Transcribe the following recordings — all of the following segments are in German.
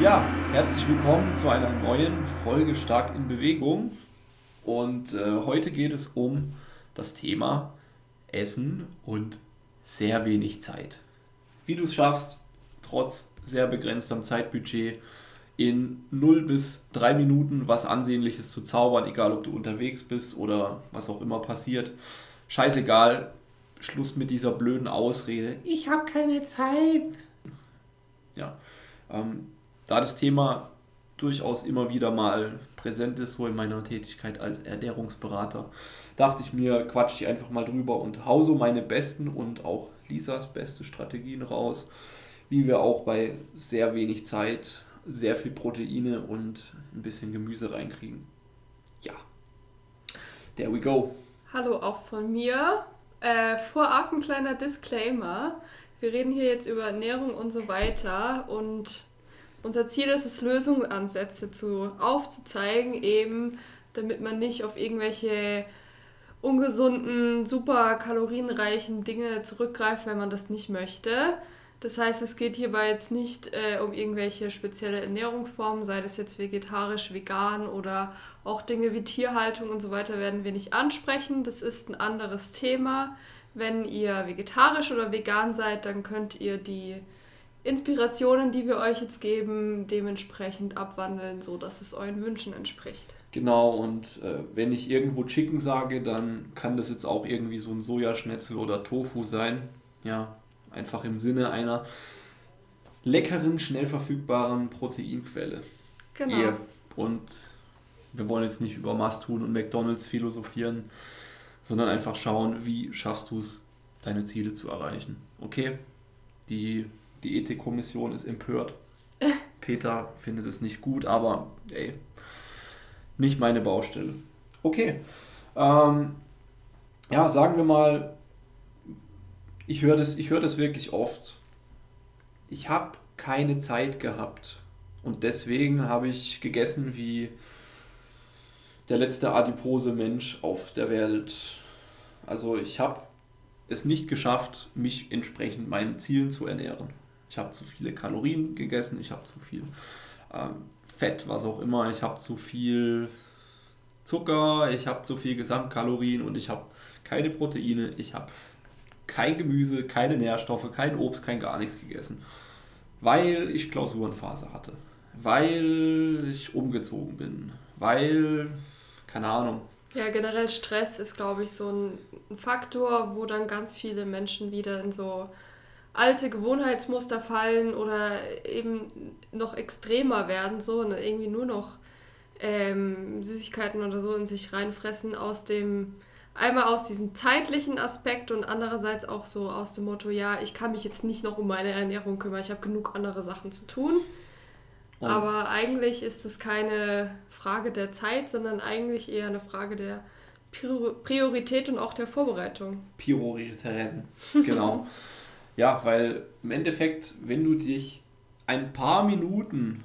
Ja, herzlich willkommen zu einer neuen Folge Stark in Bewegung. Und äh, heute geht es um das Thema Essen und sehr wenig Zeit. Wie du es schaffst, trotz sehr begrenztem Zeitbudget in 0 bis 3 Minuten was Ansehnliches zu zaubern, egal ob du unterwegs bist oder was auch immer passiert. Scheißegal, Schluss mit dieser blöden Ausrede. Ich habe keine Zeit. Ja, ähm, da das Thema durchaus immer wieder mal präsent ist, so in meiner Tätigkeit als Ernährungsberater, dachte ich mir, quatsch ich einfach mal drüber und hau so meine besten und auch Lisas beste Strategien raus, wie wir auch bei sehr wenig Zeit sehr viel Proteine und ein bisschen Gemüse reinkriegen. Ja, there we go. Hallo auch von mir. Äh, vorab ein kleiner Disclaimer. Wir reden hier jetzt über Ernährung und so weiter und unser Ziel ist es, Lösungsansätze zu, aufzuzeigen, eben damit man nicht auf irgendwelche ungesunden, super kalorienreichen Dinge zurückgreift, wenn man das nicht möchte. Das heißt, es geht hierbei jetzt nicht äh, um irgendwelche spezielle Ernährungsformen, sei das jetzt vegetarisch, vegan oder auch Dinge wie Tierhaltung und so weiter werden wir nicht ansprechen. Das ist ein anderes Thema. Wenn ihr vegetarisch oder vegan seid, dann könnt ihr die Inspirationen, die wir euch jetzt geben, dementsprechend abwandeln, so dass es euren Wünschen entspricht. Genau, und äh, wenn ich irgendwo Chicken sage, dann kann das jetzt auch irgendwie so ein Sojaschnetzel oder Tofu sein. Ja, einfach im Sinne einer leckeren, schnell verfügbaren Proteinquelle. Genau. Yeah. Und wir wollen jetzt nicht über Must-Tun und McDonalds philosophieren, sondern einfach schauen, wie schaffst du es, deine Ziele zu erreichen. Okay, die die Ethikkommission ist empört. Peter findet es nicht gut, aber ey, nicht meine Baustelle. Okay. Ähm, ja, sagen wir mal, ich höre das, hör das wirklich oft. Ich habe keine Zeit gehabt. Und deswegen habe ich gegessen wie der letzte adipose Mensch auf der Welt. Also ich habe es nicht geschafft, mich entsprechend meinen Zielen zu ernähren. Ich habe zu viele Kalorien gegessen, ich habe zu viel ähm, Fett, was auch immer, ich habe zu viel Zucker, ich habe zu viel Gesamtkalorien und ich habe keine Proteine, ich habe kein Gemüse, keine Nährstoffe, kein Obst, kein gar nichts gegessen. Weil ich Klausurenphase hatte. Weil ich umgezogen bin. Weil, keine Ahnung. Ja, generell Stress ist, glaube ich, so ein Faktor, wo dann ganz viele Menschen wieder in so alte Gewohnheitsmuster fallen oder eben noch extremer werden, so und irgendwie nur noch ähm, Süßigkeiten oder so in sich reinfressen aus dem einmal aus diesem zeitlichen Aspekt und andererseits auch so aus dem Motto, ja, ich kann mich jetzt nicht noch um meine Ernährung kümmern, ich habe genug andere Sachen zu tun. Und Aber eigentlich ist es keine Frage der Zeit, sondern eigentlich eher eine Frage der Priorität und auch der Vorbereitung. Prioritäten, genau. Ja, weil im Endeffekt, wenn du dich ein paar Minuten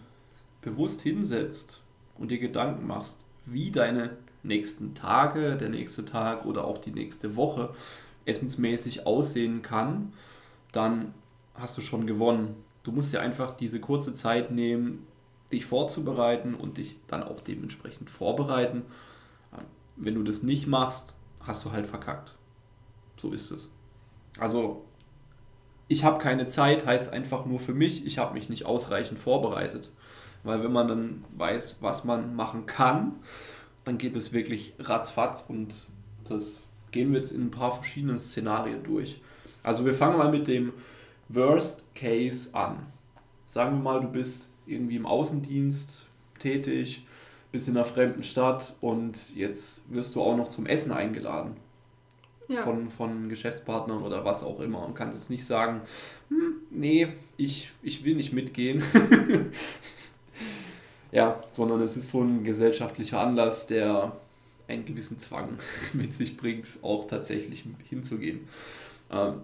bewusst hinsetzt und dir Gedanken machst, wie deine nächsten Tage, der nächste Tag oder auch die nächste Woche essensmäßig aussehen kann, dann hast du schon gewonnen. Du musst dir einfach diese kurze Zeit nehmen, dich vorzubereiten und dich dann auch dementsprechend vorbereiten. Wenn du das nicht machst, hast du halt verkackt. So ist es. Also ich habe keine Zeit heißt einfach nur für mich, ich habe mich nicht ausreichend vorbereitet. Weil wenn man dann weiß, was man machen kann, dann geht es wirklich ratzfatz und das gehen wir jetzt in ein paar verschiedenen Szenarien durch. Also wir fangen mal mit dem Worst Case an. Sagen wir mal, du bist irgendwie im Außendienst tätig, bist in einer fremden Stadt und jetzt wirst du auch noch zum Essen eingeladen ja. von, von Geschäftspartnern oder was auch immer und kannst jetzt nicht sagen, hm, nee, ich, ich will nicht mitgehen. ja, sondern es ist so ein gesellschaftlicher Anlass, der einen gewissen Zwang mit sich bringt, auch tatsächlich hinzugehen. Ähm,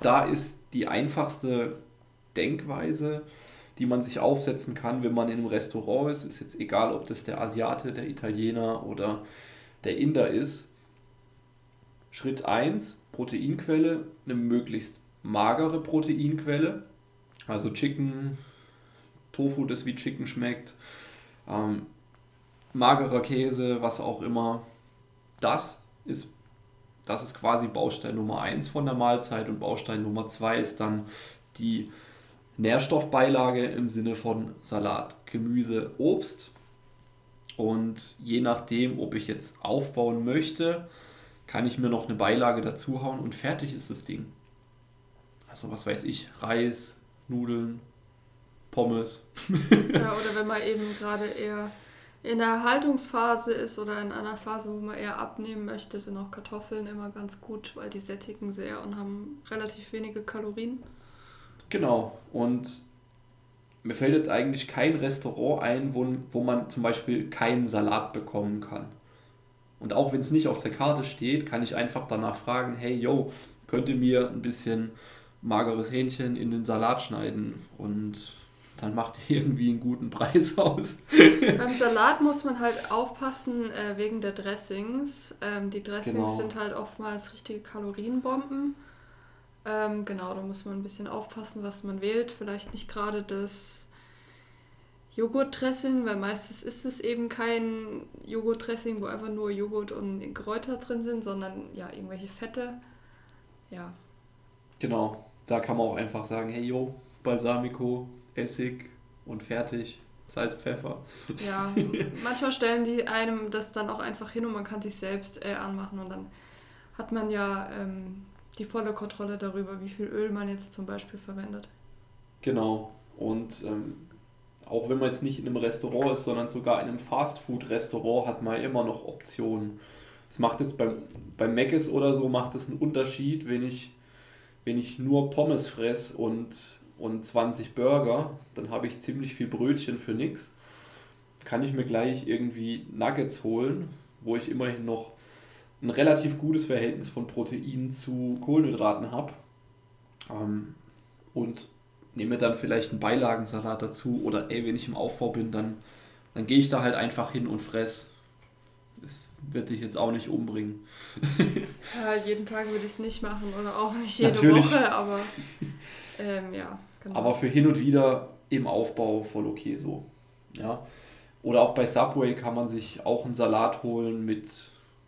da ist die einfachste Denkweise, die man sich aufsetzen kann, wenn man in einem Restaurant ist, ist jetzt egal, ob das der Asiate, der Italiener oder der Inder ist, Schritt 1, Proteinquelle, eine möglichst magere Proteinquelle, also Chicken, Tofu, das wie Chicken schmeckt, ähm, magerer Käse, was auch immer. Das ist, das ist quasi Baustein Nummer 1 von der Mahlzeit und Baustein Nummer 2 ist dann die Nährstoffbeilage im Sinne von Salat, Gemüse, Obst. Und je nachdem, ob ich jetzt aufbauen möchte, kann ich mir noch eine Beilage dazu hauen und fertig ist das Ding. Also was weiß ich, Reis, Nudeln, Pommes. ja, oder wenn man eben gerade eher in der Haltungsphase ist oder in einer Phase, wo man eher abnehmen möchte, sind auch Kartoffeln immer ganz gut, weil die sättigen sehr und haben relativ wenige Kalorien. Genau. Und mir fällt jetzt eigentlich kein Restaurant ein, wo, wo man zum Beispiel keinen Salat bekommen kann. Und auch wenn es nicht auf der Karte steht, kann ich einfach danach fragen, hey, yo, könnt ihr mir ein bisschen mageres Hähnchen in den Salat schneiden und dann macht ihr irgendwie einen guten Preis aus. Beim Salat muss man halt aufpassen äh, wegen der Dressings. Ähm, die Dressings genau. sind halt oftmals richtige Kalorienbomben. Ähm, genau, da muss man ein bisschen aufpassen, was man wählt. Vielleicht nicht gerade das Joghurtdressing, weil meistens ist es eben kein Joghurtdressing, wo einfach nur Joghurt und Kräuter drin sind, sondern ja, irgendwelche Fette. Ja. Genau, da kann man auch einfach sagen, hey yo, Balsamico, Essig und fertig. Salz, Pfeffer. Ja, manchmal stellen die einem das dann auch einfach hin und man kann sich selbst äh, anmachen und dann hat man ja ähm, die volle Kontrolle darüber, wie viel Öl man jetzt zum Beispiel verwendet. Genau. Und ähm, auch wenn man jetzt nicht in einem Restaurant ist, sondern sogar in einem Fastfood-Restaurant, hat man immer noch Optionen. Es macht jetzt beim, beim Mc's oder so, macht es einen Unterschied, wenn ich, wenn ich nur Pommes fress und, und 20 Burger, dann habe ich ziemlich viel Brötchen für nichts. Kann ich mir gleich irgendwie Nuggets holen, wo ich immerhin noch ein relativ gutes Verhältnis von Protein zu Kohlenhydraten habe. Ähm, und nehme dann vielleicht einen Beilagensalat dazu oder ey, wenn ich im Aufbau bin, dann, dann gehe ich da halt einfach hin und fress. Das wird dich jetzt auch nicht umbringen. ja, jeden Tag würde ich es nicht machen oder auch nicht jede Natürlich. Woche, aber ähm, ja. Genau. Aber für hin und wieder im Aufbau voll okay so. Ja. Oder auch bei Subway kann man sich auch einen Salat holen mit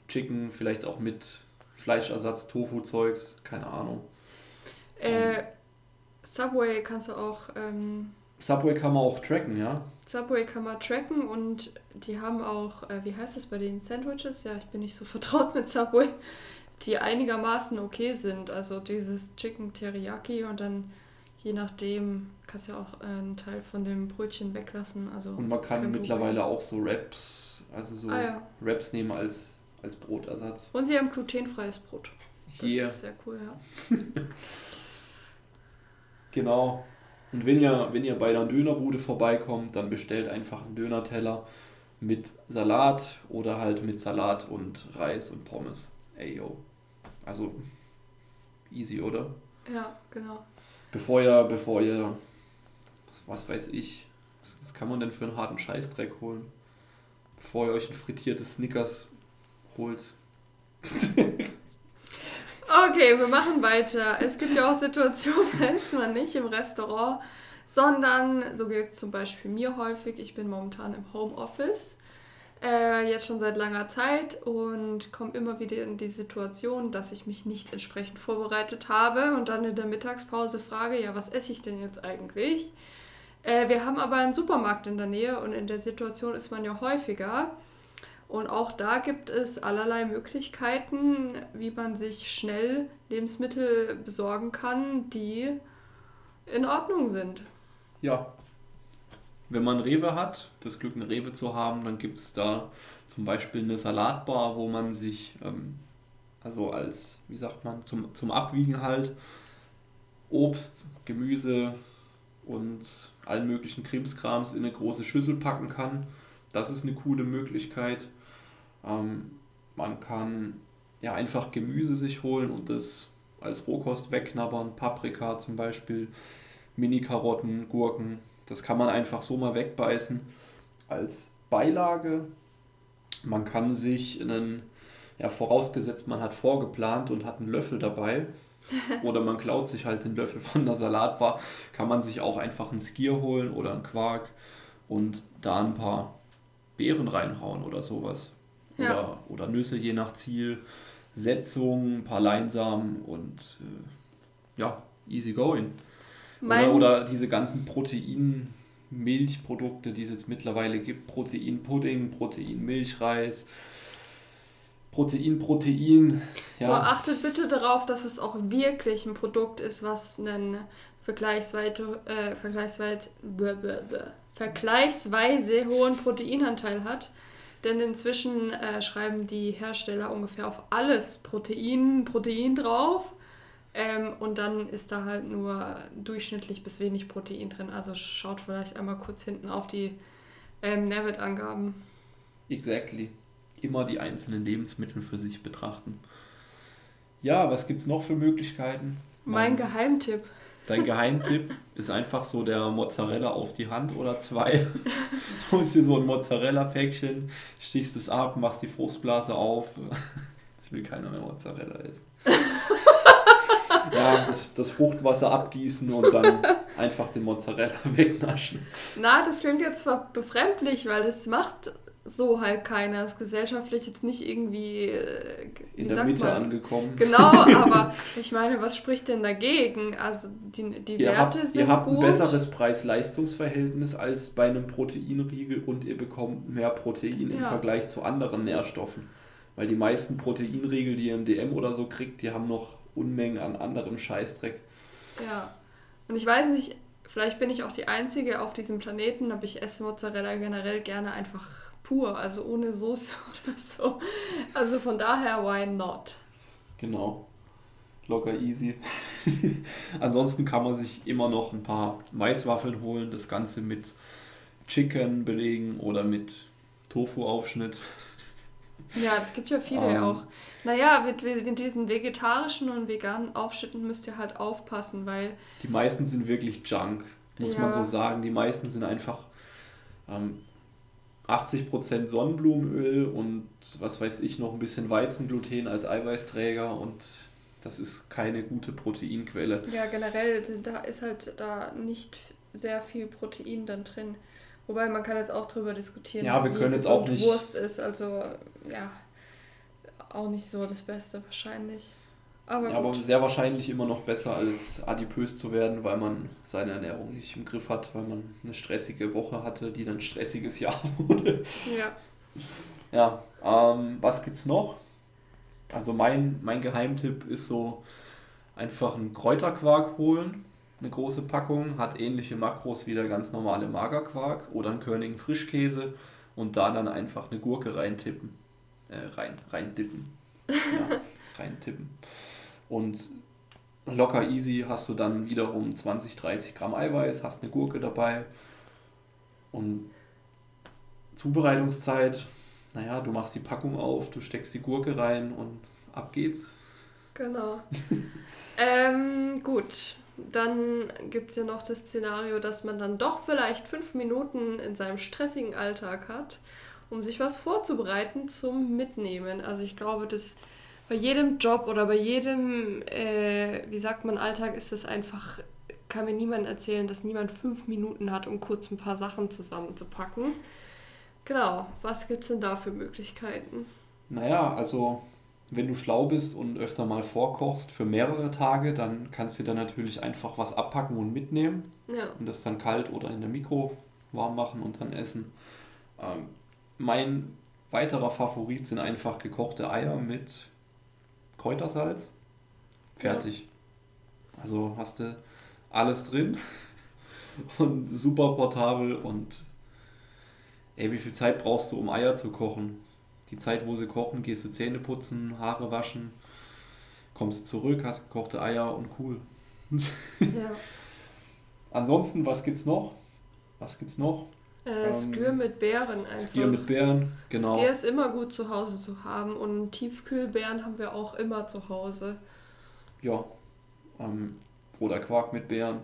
Chicken, vielleicht auch mit Fleischersatz, Tofu-Zeugs, keine Ahnung. Äh, Subway kannst du auch. Ähm, Subway kann man auch tracken, ja? Subway kann man tracken und die haben auch, äh, wie heißt das bei den Sandwiches? Ja, ich bin nicht so vertraut mit Subway, die einigermaßen okay sind. Also dieses Chicken Teriyaki und dann je nachdem kannst du ja auch äh, einen Teil von dem Brötchen weglassen. Also und man kann mittlerweile auch so Wraps, also so ah, ja. Wraps nehmen als, als Brotersatz. Und sie haben glutenfreies Brot. Das yeah. ist sehr cool, ja. Genau. Und wenn ihr, wenn ihr bei einer Dönerbude vorbeikommt, dann bestellt einfach einen Dönerteller mit Salat oder halt mit Salat und Reis und Pommes. Ey, yo. Also, easy, oder? Ja, genau. Bevor ihr, bevor ihr, was, was weiß ich, was, was kann man denn für einen harten Scheißdreck holen? Bevor ihr euch ein frittiertes Snickers holt. Okay, wir machen weiter. Es gibt ja auch Situationen, da ist man nicht im Restaurant, sondern, so geht es zum Beispiel mir häufig, ich bin momentan im Homeoffice, äh, jetzt schon seit langer Zeit und komme immer wieder in die Situation, dass ich mich nicht entsprechend vorbereitet habe und dann in der Mittagspause frage, ja, was esse ich denn jetzt eigentlich? Äh, wir haben aber einen Supermarkt in der Nähe und in der Situation ist man ja häufiger. Und auch da gibt es allerlei Möglichkeiten, wie man sich schnell Lebensmittel besorgen kann, die in Ordnung sind. Ja. Wenn man Rewe hat, das Glück, eine Rewe zu haben, dann gibt es da zum Beispiel eine Salatbar, wo man sich, ähm, also als, wie sagt man, zum, zum Abwiegen halt, Obst, Gemüse und allen möglichen Krimskrams in eine große Schüssel packen kann. Das ist eine coole Möglichkeit. Ähm, man kann ja einfach Gemüse sich holen und das als Rohkost wegknabbern. Paprika zum Beispiel, Mini-Karotten, Gurken. Das kann man einfach so mal wegbeißen als Beilage. Man kann sich einen, ja vorausgesetzt man hat vorgeplant und hat einen Löffel dabei, oder man klaut sich halt den Löffel von der Salatbar, kann man sich auch einfach ein Skier holen oder einen Quark und da ein paar Beeren reinhauen oder sowas. Ja. Oder, oder Nüsse je nach Ziel, Setzung, ein paar Leinsamen und äh, ja, easy going. Oder, oder diese ganzen Protein-Milchprodukte, die es jetzt mittlerweile gibt. Protein-Pudding, Protein-Milchreis, Protein, Protein. Ja. Aber achtet bitte darauf, dass es auch wirklich ein Produkt ist, was einen vergleichsweise, äh, vergleichsweise, vergleichsweise hohen Proteinanteil hat. Denn inzwischen äh, schreiben die Hersteller ungefähr auf alles Protein, Protein drauf. Ähm, und dann ist da halt nur durchschnittlich bis wenig Protein drin. Also schaut vielleicht einmal kurz hinten auf die ähm, Nährwertangaben. Exactly. Immer die einzelnen Lebensmittel für sich betrachten. Ja, was gibt es noch für Möglichkeiten? Mein Geheimtipp. Dein Geheimtipp ist einfach so der Mozzarella auf die Hand oder zwei. Du holst dir so ein Mozzarella-Päckchen, stichst es ab, machst die Fruchtblase auf. Jetzt will keiner mehr Mozzarella essen. ja, das, das Fruchtwasser abgießen und dann einfach den Mozzarella wegnaschen. Na, das klingt jetzt befremdlich, weil es macht so halt keiner. Ist gesellschaftlich jetzt nicht irgendwie äh, in der Mitte man? angekommen. Genau, aber ich meine, was spricht denn dagegen? Also die, die ihr Werte habt, sind Ihr habt gut. ein besseres Preis-Leistungs-Verhältnis als bei einem Proteinriegel und ihr bekommt mehr Protein ja. im Vergleich zu anderen Nährstoffen. Weil die meisten Proteinriegel, die ihr im DM oder so kriegt, die haben noch Unmengen an anderem Scheißdreck. Ja. Und ich weiß nicht, vielleicht bin ich auch die Einzige auf diesem Planeten, aber ich esse Mozzarella generell gerne einfach pur, also ohne Soße oder so. Also von daher, why not? Genau. Locker easy. Ansonsten kann man sich immer noch ein paar Maiswaffeln holen, das Ganze mit Chicken belegen oder mit Tofu-Aufschnitt. Ja, es gibt ja viele ähm, auch. Naja, mit, mit diesen vegetarischen und veganen Aufschnitten müsst ihr halt aufpassen, weil. Die meisten sind wirklich Junk, muss ja. man so sagen. Die meisten sind einfach ähm, 80% Sonnenblumenöl und was weiß ich noch ein bisschen Weizengluten als Eiweißträger und das ist keine gute Proteinquelle. Ja, generell, da ist halt da nicht sehr viel Protein dann drin. Wobei man kann jetzt auch drüber diskutieren, ja, wir können jetzt auch nicht Wurst ist. Also ja, auch nicht so das Beste wahrscheinlich. Aber, ja, aber sehr wahrscheinlich immer noch besser als adipös zu werden, weil man seine Ernährung nicht im Griff hat, weil man eine stressige Woche hatte, die dann ein stressiges Jahr wurde. Ja. Ja, ähm, was gibt's noch? Also mein, mein Geheimtipp ist so einfach einen Kräuterquark holen, eine große Packung, hat ähnliche Makros wie der ganz normale Magerquark oder einen Körnigen Frischkäse und da dann einfach eine Gurke reintippen. Äh, rein, reindippen. Ja, reintippen. Und locker easy hast du dann wiederum 20, 30 Gramm Eiweiß, hast eine Gurke dabei. Und Zubereitungszeit, naja, du machst die Packung auf, du steckst die Gurke rein und ab geht's. Genau. ähm, gut, dann gibt es ja noch das Szenario, dass man dann doch vielleicht fünf Minuten in seinem stressigen Alltag hat, um sich was vorzubereiten zum Mitnehmen. Also ich glaube, das bei jedem Job oder bei jedem, äh, wie sagt man, Alltag ist es einfach, kann mir niemand erzählen, dass niemand fünf Minuten hat, um kurz ein paar Sachen zusammenzupacken. Genau, was gibt es denn da für Möglichkeiten? Naja, also wenn du schlau bist und öfter mal vorkochst für mehrere Tage, dann kannst du dir natürlich einfach was abpacken und mitnehmen. Ja. Und das dann kalt oder in der Mikro warm machen und dann essen. Ähm, mein weiterer Favorit sind einfach gekochte Eier mit Kräutersalz. Fertig. Ja. Also hast du alles drin und super portabel und ey, wie viel Zeit brauchst du, um Eier zu kochen? Die Zeit, wo sie kochen, gehst du Zähne putzen, Haare waschen, kommst du zurück, hast gekochte Eier und cool. ja. Ansonsten, was gibt's noch? Was gibt's noch? Äh, Skür ähm, mit Beeren einfach. Skür mit Beeren, genau. Skür ist immer gut zu Hause zu haben und Tiefkühlbeeren haben wir auch immer zu Hause. Ja. Ähm, oder Quark mit Beeren.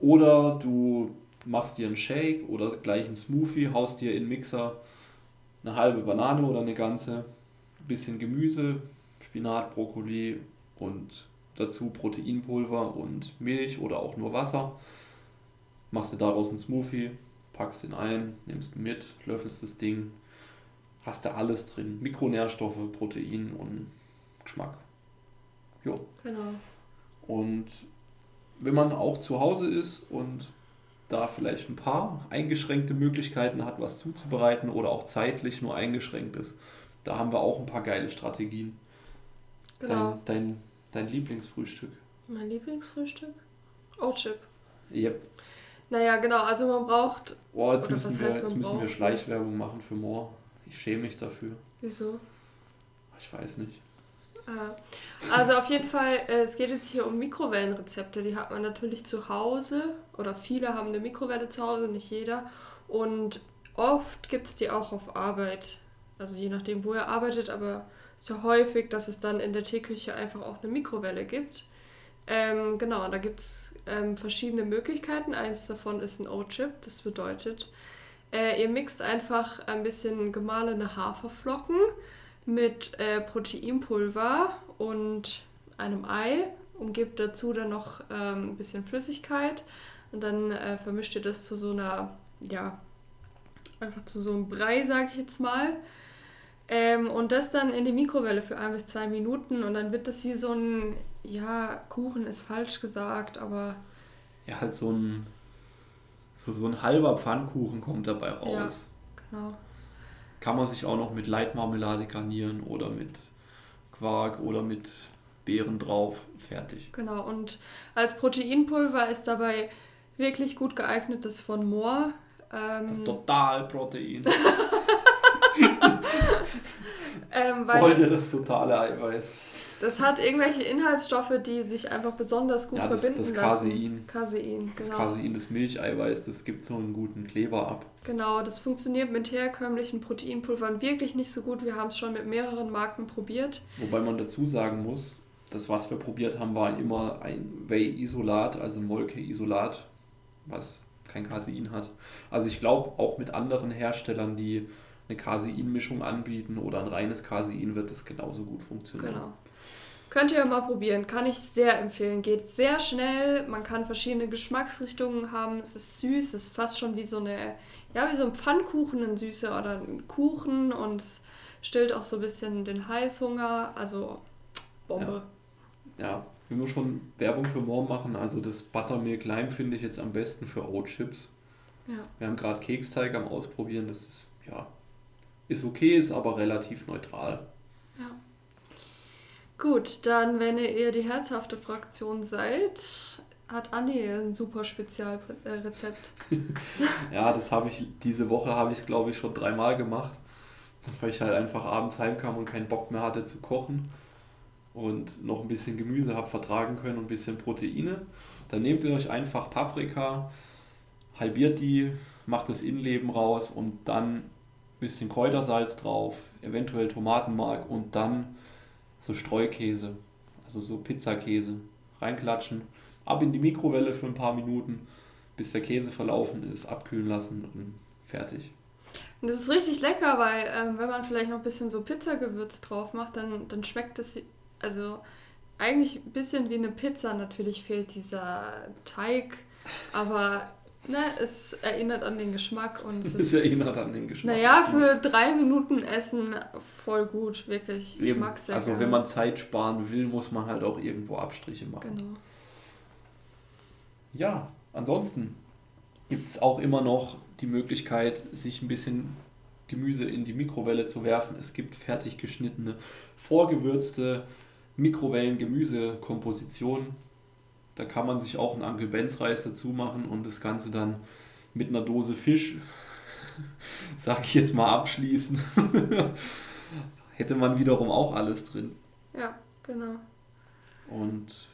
Oder du machst dir einen Shake oder gleich einen Smoothie, haust dir in den Mixer eine halbe Banane oder eine ganze, bisschen Gemüse, Spinat, Brokkoli und dazu Proteinpulver und Milch oder auch nur Wasser. Machst du daraus einen Smoothie, packst ihn ein, nimmst ihn mit, löffelst das Ding, hast du alles drin. Mikronährstoffe, Protein und Geschmack. Jo. Genau. Und wenn man auch zu Hause ist und da vielleicht ein paar eingeschränkte Möglichkeiten hat, was zuzubereiten oder auch zeitlich nur eingeschränkt ist, da haben wir auch ein paar geile Strategien. Genau. Dein, dein, dein Lieblingsfrühstück. Mein Lieblingsfrühstück? O-Chip. Yep. Naja, genau, also man braucht. Boah, jetzt Oder müssen, wir, heißt, jetzt müssen wir? Schleichwerbung machen für Moor. Ich schäme mich dafür. Wieso? Ich weiß nicht. Ah. Also auf jeden Fall, äh, es geht jetzt hier um Mikrowellenrezepte. Die hat man natürlich zu Hause oder viele haben eine Mikrowelle zu Hause, nicht jeder. Und oft gibt es die auch auf Arbeit. Also je nachdem, wo ihr arbeitet, aber es ist ja häufig, dass es dann in der Teeküche einfach auch eine Mikrowelle gibt. Ähm, genau, da gibt es ähm, verschiedene Möglichkeiten. Eins davon ist ein O-Chip. Das bedeutet, äh, ihr mixt einfach ein bisschen gemahlene Haferflocken mit äh, Proteinpulver und einem Ei und gebt dazu dann noch ähm, ein bisschen Flüssigkeit und dann äh, vermischt ihr das zu so einer, ja, einfach zu so einem Brei, sage ich jetzt mal. Ähm, und das dann in die Mikrowelle für ein bis zwei Minuten und dann wird das wie so ein, ja, Kuchen ist falsch gesagt, aber Ja, halt so ein, so, so ein halber Pfannkuchen kommt dabei raus. genau. Kann man sich auch noch mit Leitmarmelade garnieren oder mit Quark oder mit Beeren drauf. Fertig. Genau, und als Proteinpulver ist dabei wirklich gut geeignet das von Moor. Das Ähm, total Protein. ähm, Wollt ihr das totale Eiweiß? Das hat irgendwelche Inhaltsstoffe, die sich einfach besonders gut Ja, das- verbinden das lassen. Casein. Casein, Das genau. Casein, das Milcheiweiß, das gibt so einen guten Kleber ab. Genau, das funktioniert mit herkömmlichen Proteinpulvern wirklich nicht so gut. Wir haben es schon mit mehreren Marken probiert. Wobei man dazu sagen muss, das, was wir probiert haben, war immer ein Whey-Isolat, also Molke-Isolat, was kein Casein hat. Also ich glaube, auch mit anderen Herstellern, die eine Casein-Mischung anbieten oder ein reines Casein, wird das genauso gut funktionieren. Genau. Könnt ihr mal probieren, kann ich sehr empfehlen. Geht sehr schnell, man kann verschiedene Geschmacksrichtungen haben. Es ist süß, es ist fast schon wie so eine, ja, wie so ein Pfannkuchen, ein süßer oder ein Kuchen und stillt auch so ein bisschen den Heißhunger. Also Bombe. Ja, wenn wir schon Werbung für morgen machen, also das Buttermilk Lime finde ich jetzt am besten für Oat-Chips. Ja. Wir haben gerade Keksteig am Ausprobieren, das ist, ja, ist okay, ist aber relativ neutral. Gut, dann, wenn ihr die herzhafte Fraktion seid, hat Anni ein super Spezialrezept. Ja, das habe ich, diese Woche habe ich glaube ich schon dreimal gemacht, weil ich halt einfach abends heimkam und keinen Bock mehr hatte zu kochen und noch ein bisschen Gemüse habe vertragen können und ein bisschen Proteine. Dann nehmt ihr euch einfach Paprika, halbiert die, macht das Innenleben raus und dann ein bisschen Kräutersalz drauf, eventuell Tomatenmark und dann so Streukäse, also so Pizzakäse, reinklatschen, ab in die Mikrowelle für ein paar Minuten, bis der Käse verlaufen ist, abkühlen lassen und fertig. Und das ist richtig lecker, weil ähm, wenn man vielleicht noch ein bisschen so Pizzagewürz drauf macht, dann, dann schmeckt es also eigentlich ein bisschen wie eine Pizza. Natürlich fehlt dieser Teig, aber ne, es erinnert an den Geschmack und es ist, erinnert an den Geschmack. naja, für drei Minuten Essen voll gut, wirklich. Ich Eben. mag sehr Also gerne. wenn man Zeit sparen will, muss man halt auch irgendwo Abstriche machen. Genau. Ja, ansonsten gibt es auch immer noch die Möglichkeit, sich ein bisschen Gemüse in die Mikrowelle zu werfen. Es gibt fertig geschnittene, vorgewürzte Mikrowellen-Gemüsekompositionen. Da kann man sich auch einen Uncle Ben's Reis dazu machen und das Ganze dann mit einer Dose Fisch, sag ich jetzt mal, abschließen. Hätte man wiederum auch alles drin. Ja, genau. Und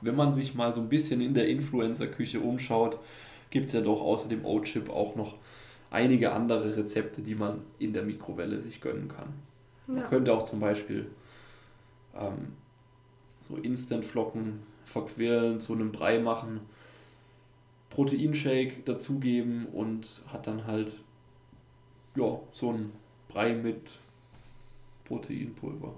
wenn man sich mal so ein bisschen in der Influencer-Küche umschaut, gibt es ja doch außer dem O-Chip auch noch einige andere Rezepte, die man in der Mikrowelle sich gönnen kann. Man Ja. könnte auch zum Beispiel ähm, so Instant-Flocken verquirlen, zu einem Brei machen, Proteinshake dazugeben und hat dann halt ja, so einen Brei mit Proteinpulver.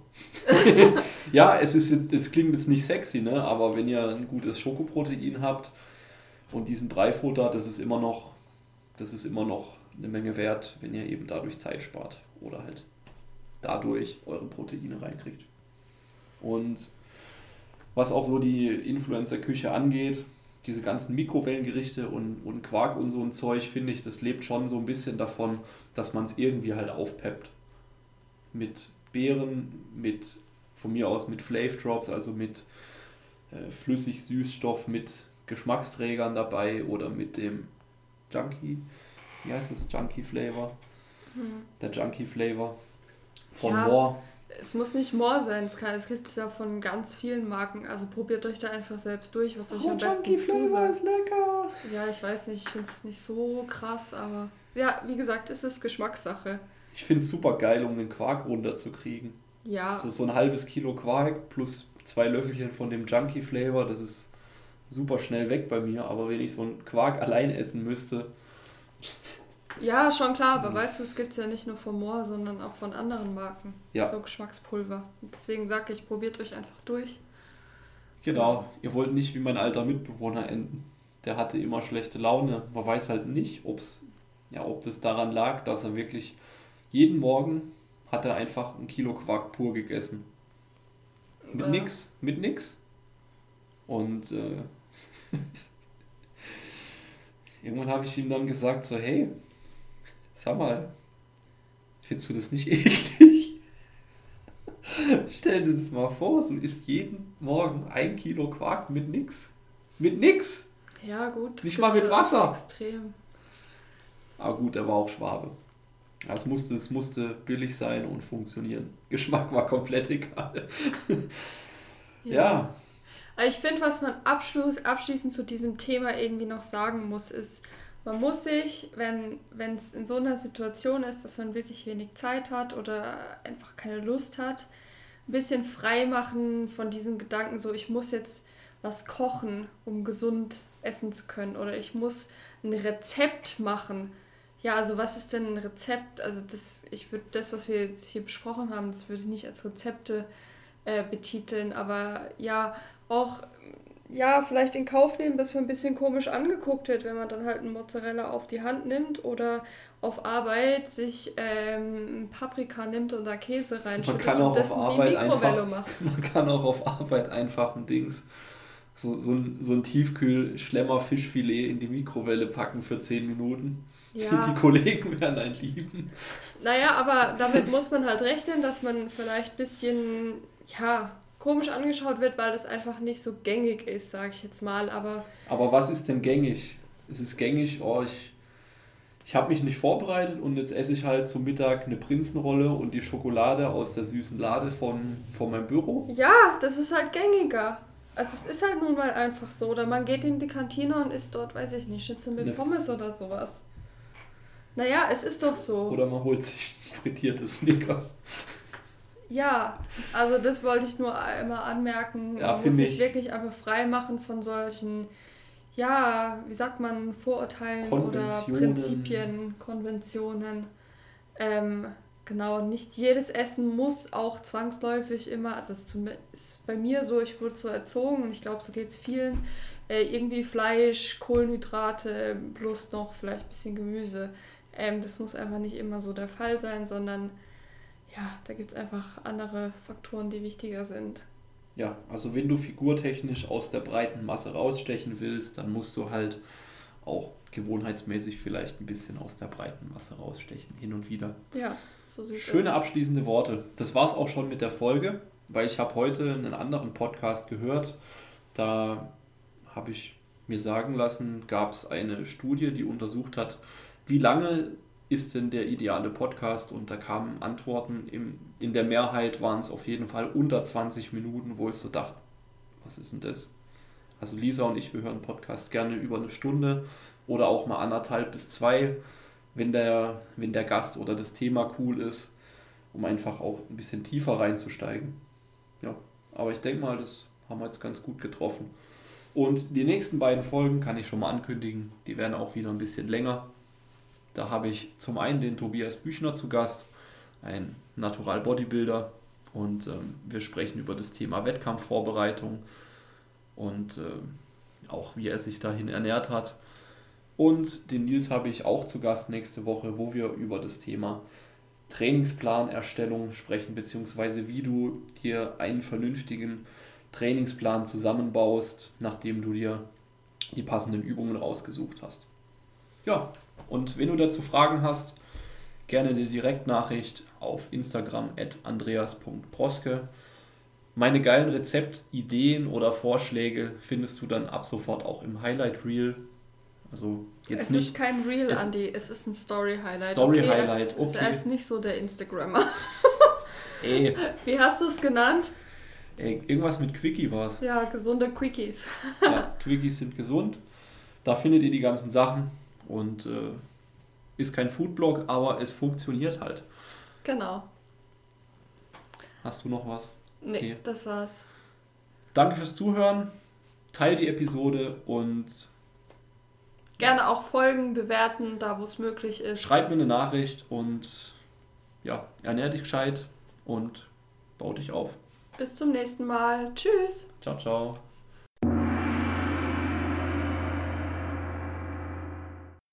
ja, es, ist jetzt, es klingt jetzt nicht sexy, ne? aber wenn ihr ein gutes Schokoprotein habt und diesen Breifutter, das ist immer noch, das ist immer noch eine Menge wert, wenn ihr eben dadurch Zeit spart oder halt dadurch eure Proteine reinkriegt. Und was auch so die Influencer-Küche angeht, diese ganzen Mikrowellengerichte und, und Quark und so ein Zeug, finde ich, das lebt schon so ein bisschen davon, dass man es irgendwie halt aufpeppt. Mit Beeren, mit von mir aus mit Flav Drops, also mit äh, flüssig Süßstoff, mit Geschmacksträgern dabei oder mit dem Junkie, wie heißt das? Junkie Flavor. Hm. Der Junkie Flavor von ja, More. Es muss nicht More sein, es, kann, es gibt es ja von ganz vielen Marken. Also probiert euch da einfach selbst durch, was euch oh, am besten zusagt. ist lecker. Ja, ich weiß nicht, ich finde es nicht so krass, aber ja, wie gesagt, es ist Geschmackssache. Ich finde es super geil, um den Quark runterzukriegen. Ja. Also so ein halbes Kilo Quark plus zwei Löffelchen von dem Junkie Flavor, das ist super schnell weg bei mir. Aber wenn ich so einen Quark allein essen müsste. Ja, schon klar, aber weißt du, es gibt es ja nicht nur von Moore, sondern auch von anderen Marken. Ja. So Geschmackspulver. deswegen sage ich, probiert euch einfach durch. Genau, ihr wollt nicht wie mein alter Mitbewohner enden. Der hatte immer schlechte Laune. Man weiß halt nicht, ob's, ja, ob das daran lag, dass er wirklich jeden Morgen hat er einfach ein Kilo Quark pur gegessen. Mit äh. nix, mit nix. Und äh, irgendwann habe ich ihm dann gesagt, so, hey, sag mal, findest du das nicht eklig? Stell dir das mal vor, du isst jeden Morgen ein Kilo Quark mit nix. Mit nix! Ja, gut. Nicht mal mit Wasser. Extrem. Aber gut, er war auch Schwabe. Es musste, es musste billig sein und funktionieren. Geschmack war komplett egal. ja. ja. Ich finde, was man abschließend zu diesem Thema irgendwie noch sagen muss, ist, man muss sich, wenn es in so einer Situation ist, dass man wirklich wenig Zeit hat oder einfach keine Lust hat, ein bisschen frei machen von diesem Gedanken, so ich muss jetzt was kochen, um gesund essen zu können oder ich muss ein Rezept machen. Ja, also was ist denn ein Rezept? Also das, ich würde das, was wir jetzt hier besprochen haben, das würde ich nicht als Rezepte äh, betiteln, aber ja, auch ja, vielleicht in Kauf nehmen, dass man ein bisschen komisch angeguckt wird, wenn man dann halt einen Mozzarella auf die Hand nimmt oder auf Arbeit sich ähm, Paprika nimmt und da Käse reinschüttet und das in die Mikrowelle macht. Man kann auch auf Arbeit einfach ein Dings, so, so ein, so ein Tiefkühl-Schlemmer-Fischfilet in die Mikrowelle packen für 10 Minuten. Ja. Die, die Kollegen werden einen lieben. Naja, aber damit muss man halt rechnen, dass man vielleicht ein bisschen, ja, komisch angeschaut wird, weil das einfach nicht so gängig ist, sage ich jetzt mal. Aber, aber was ist denn gängig? Es ist gängig, oh, ich, ich habe mich nicht vorbereitet und jetzt esse ich halt zum Mittag eine Prinzenrolle und die Schokolade aus der süßen Lade von, von meinem Büro. Ja, das ist halt gängiger. Also es ist halt nun mal einfach so. Oder man geht in die Kantine und isst dort, weiß ich nicht, Schnitzel mit Pommes oder sowas. Naja, es ist doch so. Oder man holt sich frittiertes Snickers. Ja, also das wollte ich nur einmal anmerken. Ja, man muss sich wirklich einfach frei machen von solchen, ja, wie sagt man, Vorurteilen oder Prinzipien, Konventionen. Ähm, genau, nicht jedes Essen muss auch zwangsläufig immer, also es ist bei mir so, ich wurde so erzogen und ich glaube, so geht es vielen, äh, irgendwie Fleisch, Kohlenhydrate plus noch vielleicht ein bisschen Gemüse. Ähm, das muss einfach nicht immer so der Fall sein, sondern ja, da gibt es einfach andere Faktoren, die wichtiger sind. Ja, also wenn du figurtechnisch aus der breiten Masse rausstechen willst, dann musst du halt auch gewohnheitsmäßig vielleicht ein bisschen aus der breiten Masse rausstechen, hin und wieder. Ja, so sieht Schöne aus. abschließende Worte. Das war es auch schon mit der Folge, weil ich habe heute einen anderen Podcast gehört. Da habe ich mir sagen lassen, gab es eine Studie, die untersucht hat, wie lange ist denn der ideale Podcast? Und da kamen Antworten, im, in der Mehrheit waren es auf jeden Fall unter 20 Minuten, wo ich so dachte, was ist denn das? Also Lisa und ich, wir hören Podcasts gerne über eine Stunde oder auch mal anderthalb bis zwei, wenn der, wenn der Gast oder das Thema cool ist, um einfach auch ein bisschen tiefer reinzusteigen. Ja, aber ich denke mal, das haben wir jetzt ganz gut getroffen. Und die nächsten beiden Folgen kann ich schon mal ankündigen, die werden auch wieder ein bisschen länger. Da habe ich zum einen den Tobias Büchner zu Gast ein Natural Bodybuilder und ähm, wir sprechen über das Thema Wettkampfvorbereitung und äh, auch wie er sich dahin ernährt hat. Und den Nils habe ich auch zu Gast nächste Woche, wo wir über das Thema Trainingsplanerstellung sprechen, beziehungsweise wie du dir einen vernünftigen Trainingsplan zusammenbaust, nachdem du dir die passenden Übungen rausgesucht hast. Ja, und wenn du dazu Fragen hast, gerne die Direktnachricht auf Instagram at andreas.proske. Meine geilen Rezeptideen oder Vorschläge findest du dann ab sofort auch im Highlight Reel. Also jetzt es nicht. ist kein Reel, es Andy, es ist ein Story-Highlight. Story-Highlight, okay. Er ist nicht so der Instagrammer. Ey. Wie hast du es genannt? Ey, irgendwas mit Quickie war es. Ja, gesunde Quickies. ja, Quickies sind gesund. Da findet ihr die ganzen Sachen und äh, ist kein Foodblog, aber es funktioniert halt. Genau. Hast du noch was? Nee, okay. das war's. Danke fürs Zuhören. Teil die Episode und gerne auch folgen, bewerten, da wo es möglich ist. Schreib mir eine Nachricht und ja, ernähr dich gescheit und bau dich auf. Bis zum nächsten Mal. Tschüss. Ciao, ciao.